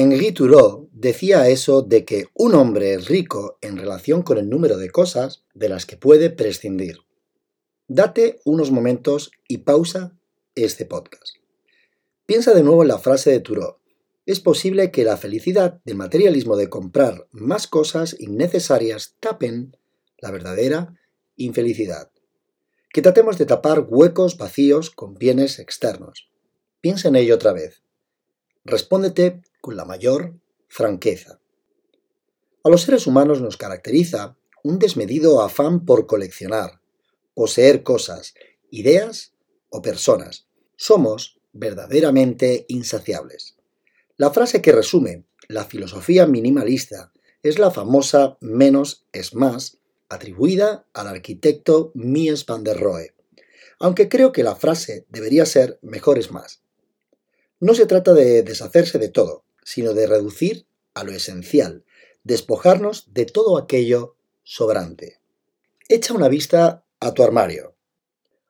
Henri Thoreau decía eso de que un hombre es rico en relación con el número de cosas de las que puede prescindir. Date unos momentos y pausa este podcast. Piensa de nuevo en la frase de Thoreau. Es posible que la felicidad del materialismo de comprar más cosas innecesarias tapen la verdadera infelicidad. Que tratemos de tapar huecos vacíos con bienes externos. Piensa en ello otra vez. Respóndete con la mayor franqueza. A los seres humanos nos caracteriza un desmedido afán por coleccionar, poseer cosas, ideas o personas. Somos verdaderamente insaciables. La frase que resume la filosofía minimalista es la famosa menos es más, atribuida al arquitecto Mies van der Rohe, aunque creo que la frase debería ser mejor es más. No se trata de deshacerse de todo, sino de reducir a lo esencial, despojarnos de todo aquello sobrante. Echa una vista a tu armario.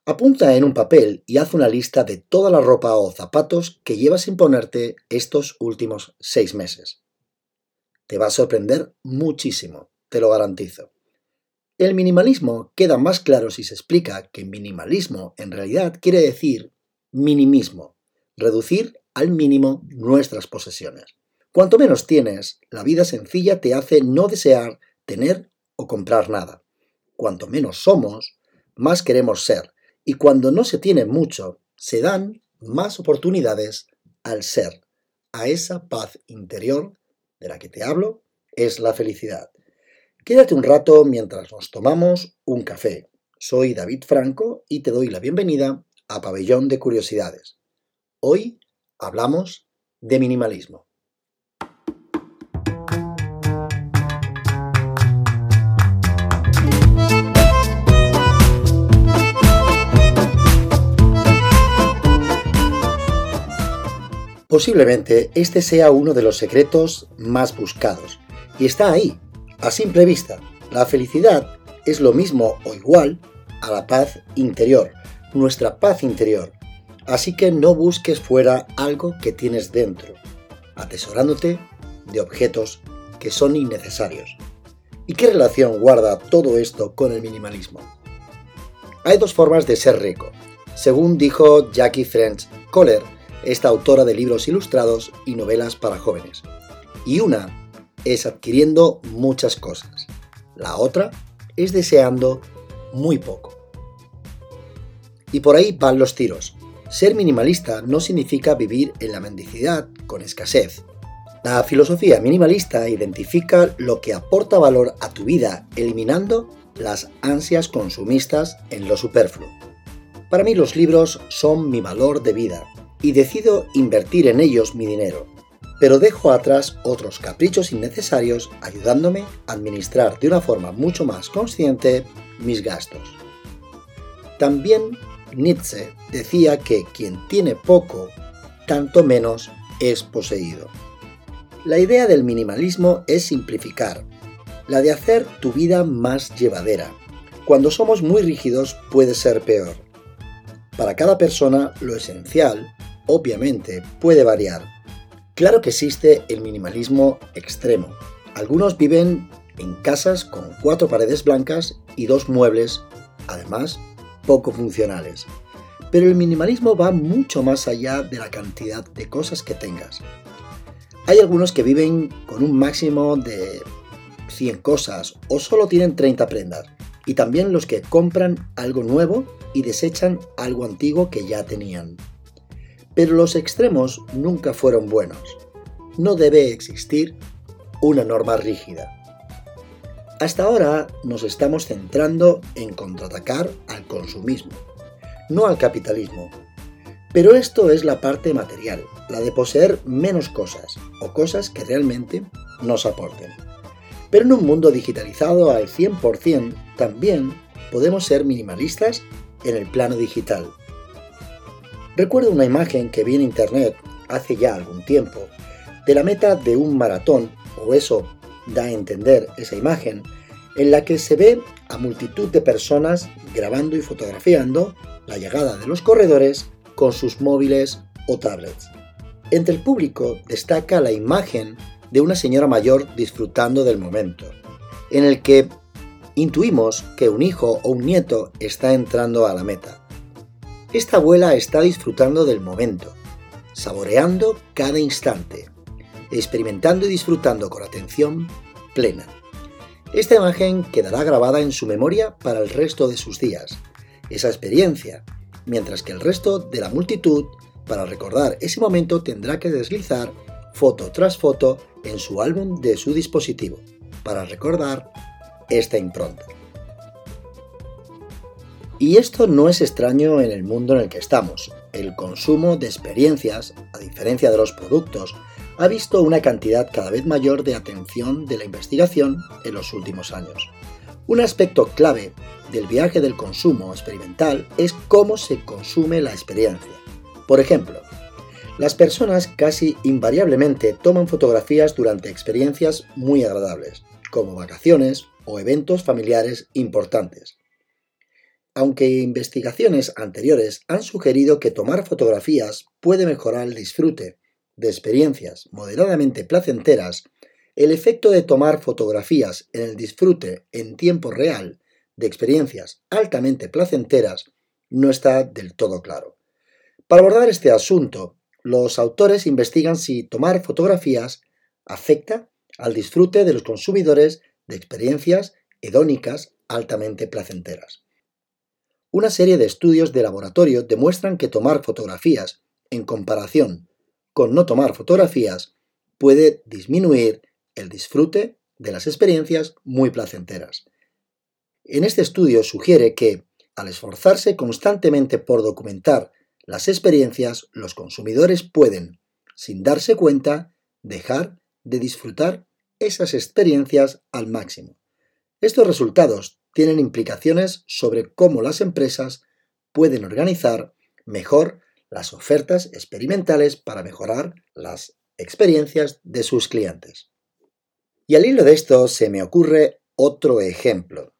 Apunta en un papel y haz una lista de toda la ropa o zapatos que llevas sin ponerte estos últimos seis meses. Te va a sorprender muchísimo, te lo garantizo. El minimalismo queda más claro si se explica que minimalismo en realidad quiere decir minimismo, reducir al mínimo nuestras posesiones. Cuanto menos tienes, la vida sencilla te hace no desear tener o comprar nada. Cuanto menos somos, más queremos ser. Y cuando no se tiene mucho, se dan más oportunidades al ser. A esa paz interior de la que te hablo es la felicidad. Quédate un rato mientras nos tomamos un café. Soy David Franco y te doy la bienvenida a Pabellón de Curiosidades. Hoy hablamos de minimalismo. Posiblemente este sea uno de los secretos más buscados. Y está ahí, a simple vista. La felicidad es lo mismo o igual a la paz interior, nuestra paz interior, Así que no busques fuera algo que tienes dentro, atesorándote de objetos que son innecesarios. ¿Y qué relación guarda todo esto con el minimalismo? Hay dos formas de ser rico, según dijo Jackie French Kohler, esta autora de libros ilustrados y novelas para jóvenes. Y una es adquiriendo muchas cosas. La otra es deseando muy poco. Y por ahí van los tiros. Ser minimalista no significa vivir en la mendicidad con escasez. La filosofía minimalista identifica lo que aporta valor a tu vida eliminando las ansias consumistas en lo superfluo. Para mí los libros son mi valor de vida y decido invertir en ellos mi dinero, pero dejo atrás otros caprichos innecesarios ayudándome a administrar de una forma mucho más consciente mis gastos. También Nietzsche decía que quien tiene poco, tanto menos es poseído. La idea del minimalismo es simplificar, la de hacer tu vida más llevadera. Cuando somos muy rígidos puede ser peor. Para cada persona lo esencial, obviamente, puede variar. Claro que existe el minimalismo extremo. Algunos viven en casas con cuatro paredes blancas y dos muebles, además poco funcionales. Pero el minimalismo va mucho más allá de la cantidad de cosas que tengas. Hay algunos que viven con un máximo de 100 cosas o solo tienen 30 prendas. Y también los que compran algo nuevo y desechan algo antiguo que ya tenían. Pero los extremos nunca fueron buenos. No debe existir una norma rígida. Hasta ahora nos estamos centrando en contraatacar al consumismo, no al capitalismo. Pero esto es la parte material, la de poseer menos cosas o cosas que realmente nos aporten. Pero en un mundo digitalizado al 100% también podemos ser minimalistas en el plano digital. Recuerdo una imagen que vi en internet hace ya algún tiempo de la meta de un maratón, o eso da a entender esa imagen, en la que se ve a multitud de personas grabando y fotografiando la llegada de los corredores con sus móviles o tablets. Entre el público destaca la imagen de una señora mayor disfrutando del momento, en el que intuimos que un hijo o un nieto está entrando a la meta. Esta abuela está disfrutando del momento, saboreando cada instante, experimentando y disfrutando con atención plena. Esta imagen quedará grabada en su memoria para el resto de sus días, esa experiencia, mientras que el resto de la multitud, para recordar ese momento, tendrá que deslizar foto tras foto en su álbum de su dispositivo, para recordar esta impronta. Y esto no es extraño en el mundo en el que estamos. El consumo de experiencias, a diferencia de los productos, ha visto una cantidad cada vez mayor de atención de la investigación en los últimos años. Un aspecto clave del viaje del consumo experimental es cómo se consume la experiencia. Por ejemplo, las personas casi invariablemente toman fotografías durante experiencias muy agradables, como vacaciones o eventos familiares importantes. Aunque investigaciones anteriores han sugerido que tomar fotografías puede mejorar el disfrute de experiencias moderadamente placenteras, el efecto de tomar fotografías en el disfrute en tiempo real de experiencias altamente placenteras no está del todo claro. Para abordar este asunto, los autores investigan si tomar fotografías afecta al disfrute de los consumidores de experiencias hedónicas altamente placenteras. Una serie de estudios de laboratorio demuestran que tomar fotografías en comparación con no tomar fotografías puede disminuir el disfrute de las experiencias muy placenteras. En este estudio sugiere que, al esforzarse constantemente por documentar las experiencias, los consumidores pueden, sin darse cuenta, dejar de disfrutar esas experiencias al máximo. Estos resultados tienen implicaciones sobre cómo las empresas pueden organizar mejor las ofertas experimentales para mejorar las experiencias de sus clientes. Y al hilo de esto se me ocurre otro ejemplo.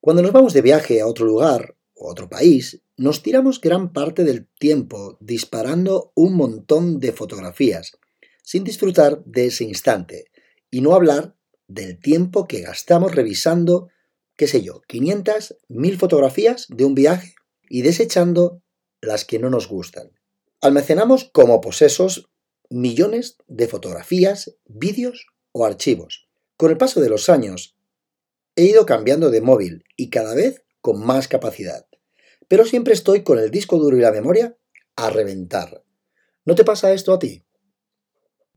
Cuando nos vamos de viaje a otro lugar o otro país, nos tiramos gran parte del tiempo disparando un montón de fotografías, sin disfrutar de ese instante, y no hablar del tiempo que gastamos revisando, qué sé yo, 500, 1000 fotografías de un viaje y desechando las que no nos gustan. Almacenamos como posesos millones de fotografías, vídeos o archivos. Con el paso de los años, he ido cambiando de móvil y cada vez con más capacidad. Pero siempre estoy con el disco duro y la memoria a reventar. ¿No te pasa esto a ti?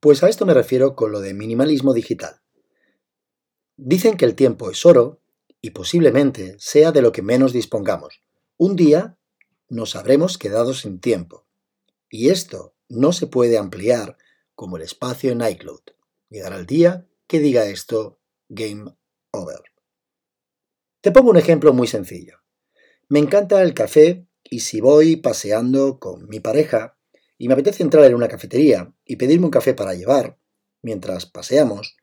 Pues a esto me refiero con lo de minimalismo digital. Dicen que el tiempo es oro y posiblemente sea de lo que menos dispongamos. Un día nos habremos quedado sin tiempo. Y esto no se puede ampliar como el espacio en iCloud. Llegará el día que diga esto Game Over. Te pongo un ejemplo muy sencillo. Me encanta el café y si voy paseando con mi pareja, y me apetece entrar en una cafetería y pedirme un café para llevar, mientras paseamos,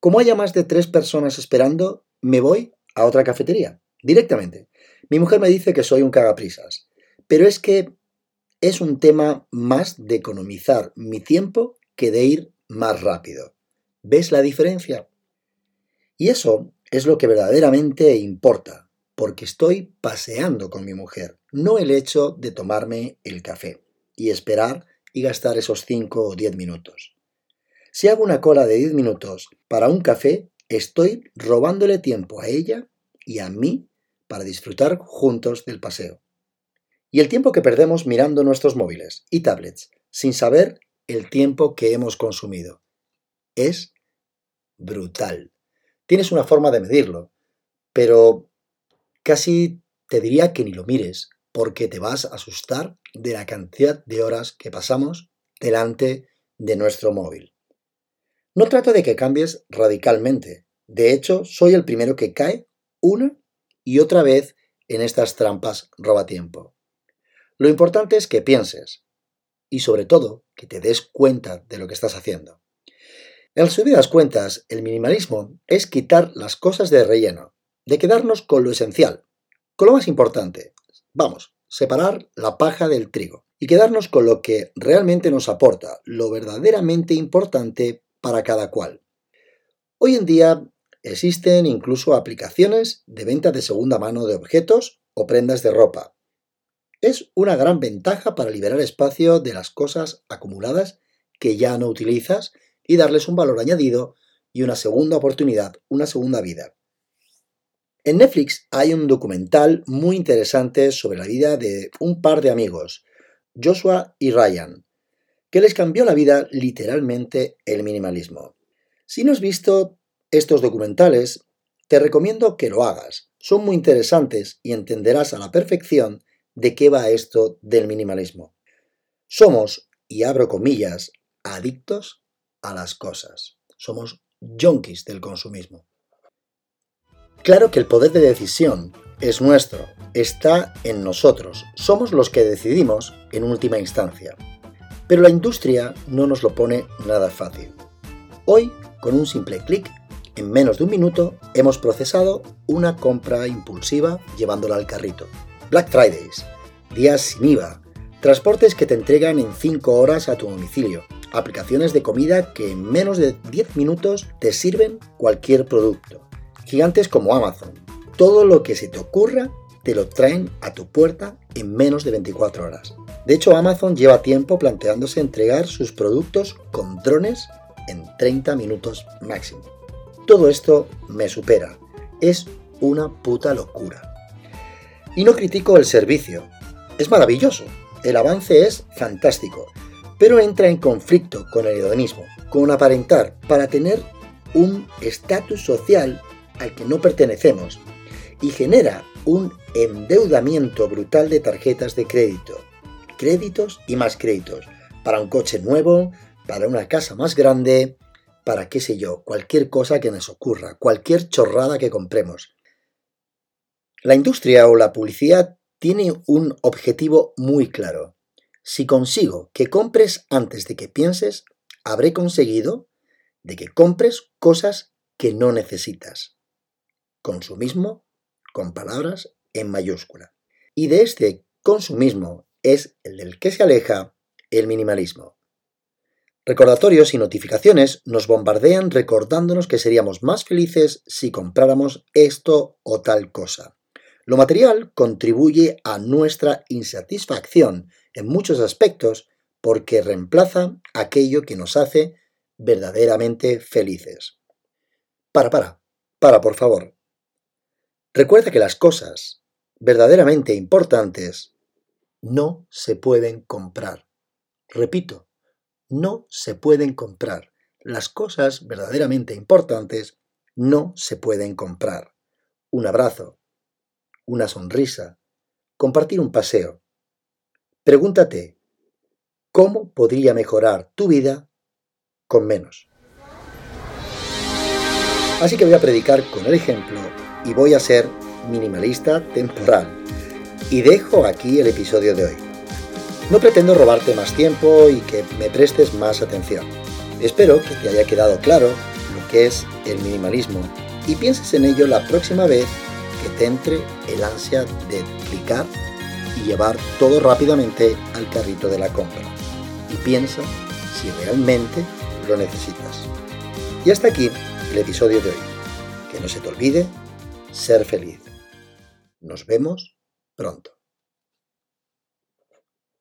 como haya más de tres personas esperando, me voy a otra cafetería, directamente. Mi mujer me dice que soy un cagaprisas, pero es que es un tema más de economizar mi tiempo que de ir más rápido. ¿Ves la diferencia? Y eso es lo que verdaderamente importa, porque estoy paseando con mi mujer, no el hecho de tomarme el café y esperar y gastar esos 5 o 10 minutos. Si hago una cola de 10 minutos para un café, estoy robándole tiempo a ella y a mí para disfrutar juntos del paseo. Y el tiempo que perdemos mirando nuestros móviles y tablets sin saber el tiempo que hemos consumido. Es brutal. Tienes una forma de medirlo, pero casi te diría que ni lo mires, porque te vas a asustar de la cantidad de horas que pasamos delante de nuestro móvil. No trato de que cambies radicalmente. De hecho, soy el primero que cae una y otra vez en estas trampas robatiempo. Lo importante es que pienses y sobre todo que te des cuenta de lo que estás haciendo. En subidas cuentas, el minimalismo es quitar las cosas de relleno, de quedarnos con lo esencial, con lo más importante, Vamos, separar la paja del trigo y quedarnos con lo que realmente nos aporta, lo verdaderamente importante para cada cual. Hoy en día existen incluso aplicaciones de venta de segunda mano de objetos o prendas de ropa. Es una gran ventaja para liberar espacio de las cosas acumuladas que ya no utilizas y darles un valor añadido y una segunda oportunidad, una segunda vida. En Netflix hay un documental muy interesante sobre la vida de un par de amigos, Joshua y Ryan, que les cambió la vida literalmente el minimalismo. Si no has visto estos documentales, te recomiendo que lo hagas. Son muy interesantes y entenderás a la perfección de qué va esto del minimalismo. Somos, y abro comillas, adictos a las cosas. Somos junkies del consumismo. Claro que el poder de decisión es nuestro, está en nosotros, somos los que decidimos en última instancia. Pero la industria no nos lo pone nada fácil. Hoy, con un simple clic, en menos de un minuto hemos procesado una compra impulsiva llevándola al carrito. Black Fridays, días sin IVA, transportes que te entregan en 5 horas a tu domicilio, aplicaciones de comida que en menos de 10 minutos te sirven cualquier producto Gigantes como Amazon. Todo lo que se te ocurra te lo traen a tu puerta en menos de 24 horas. De hecho, Amazon lleva tiempo planteándose entregar sus productos con drones en 30 minutos máximo. Todo esto me supera. Es una puta locura. Y no critico el servicio. Es maravilloso. El avance es fantástico. Pero entra en conflicto con el hedonismo, con aparentar para tener un estatus social al que no pertenecemos y genera un endeudamiento brutal de tarjetas de crédito, créditos y más créditos, para un coche nuevo, para una casa más grande, para qué sé yo, cualquier cosa que nos ocurra, cualquier chorrada que compremos. La industria o la publicidad tiene un objetivo muy claro. Si consigo que compres antes de que pienses, habré conseguido de que compres cosas que no necesitas consumismo con palabras en mayúscula. Y de este consumismo es el del que se aleja el minimalismo. Recordatorios y notificaciones nos bombardean recordándonos que seríamos más felices si compráramos esto o tal cosa. Lo material contribuye a nuestra insatisfacción en muchos aspectos porque reemplaza aquello que nos hace verdaderamente felices. Para, para, para, por favor. Recuerda que las cosas verdaderamente importantes no se pueden comprar. Repito, no se pueden comprar. Las cosas verdaderamente importantes no se pueden comprar. Un abrazo, una sonrisa, compartir un paseo. Pregúntate, ¿cómo podría mejorar tu vida con menos? Así que voy a predicar con el ejemplo y voy a ser minimalista temporal. Y dejo aquí el episodio de hoy. No pretendo robarte más tiempo y que me prestes más atención. Espero que te haya quedado claro lo que es el minimalismo y pienses en ello la próxima vez que te entre el ansia de clicar y llevar todo rápidamente al carrito de la compra. Y piensa si realmente lo necesitas. Y hasta aquí el episodio de hoy. Que no se te olvide ser feliz. Nos vemos pronto.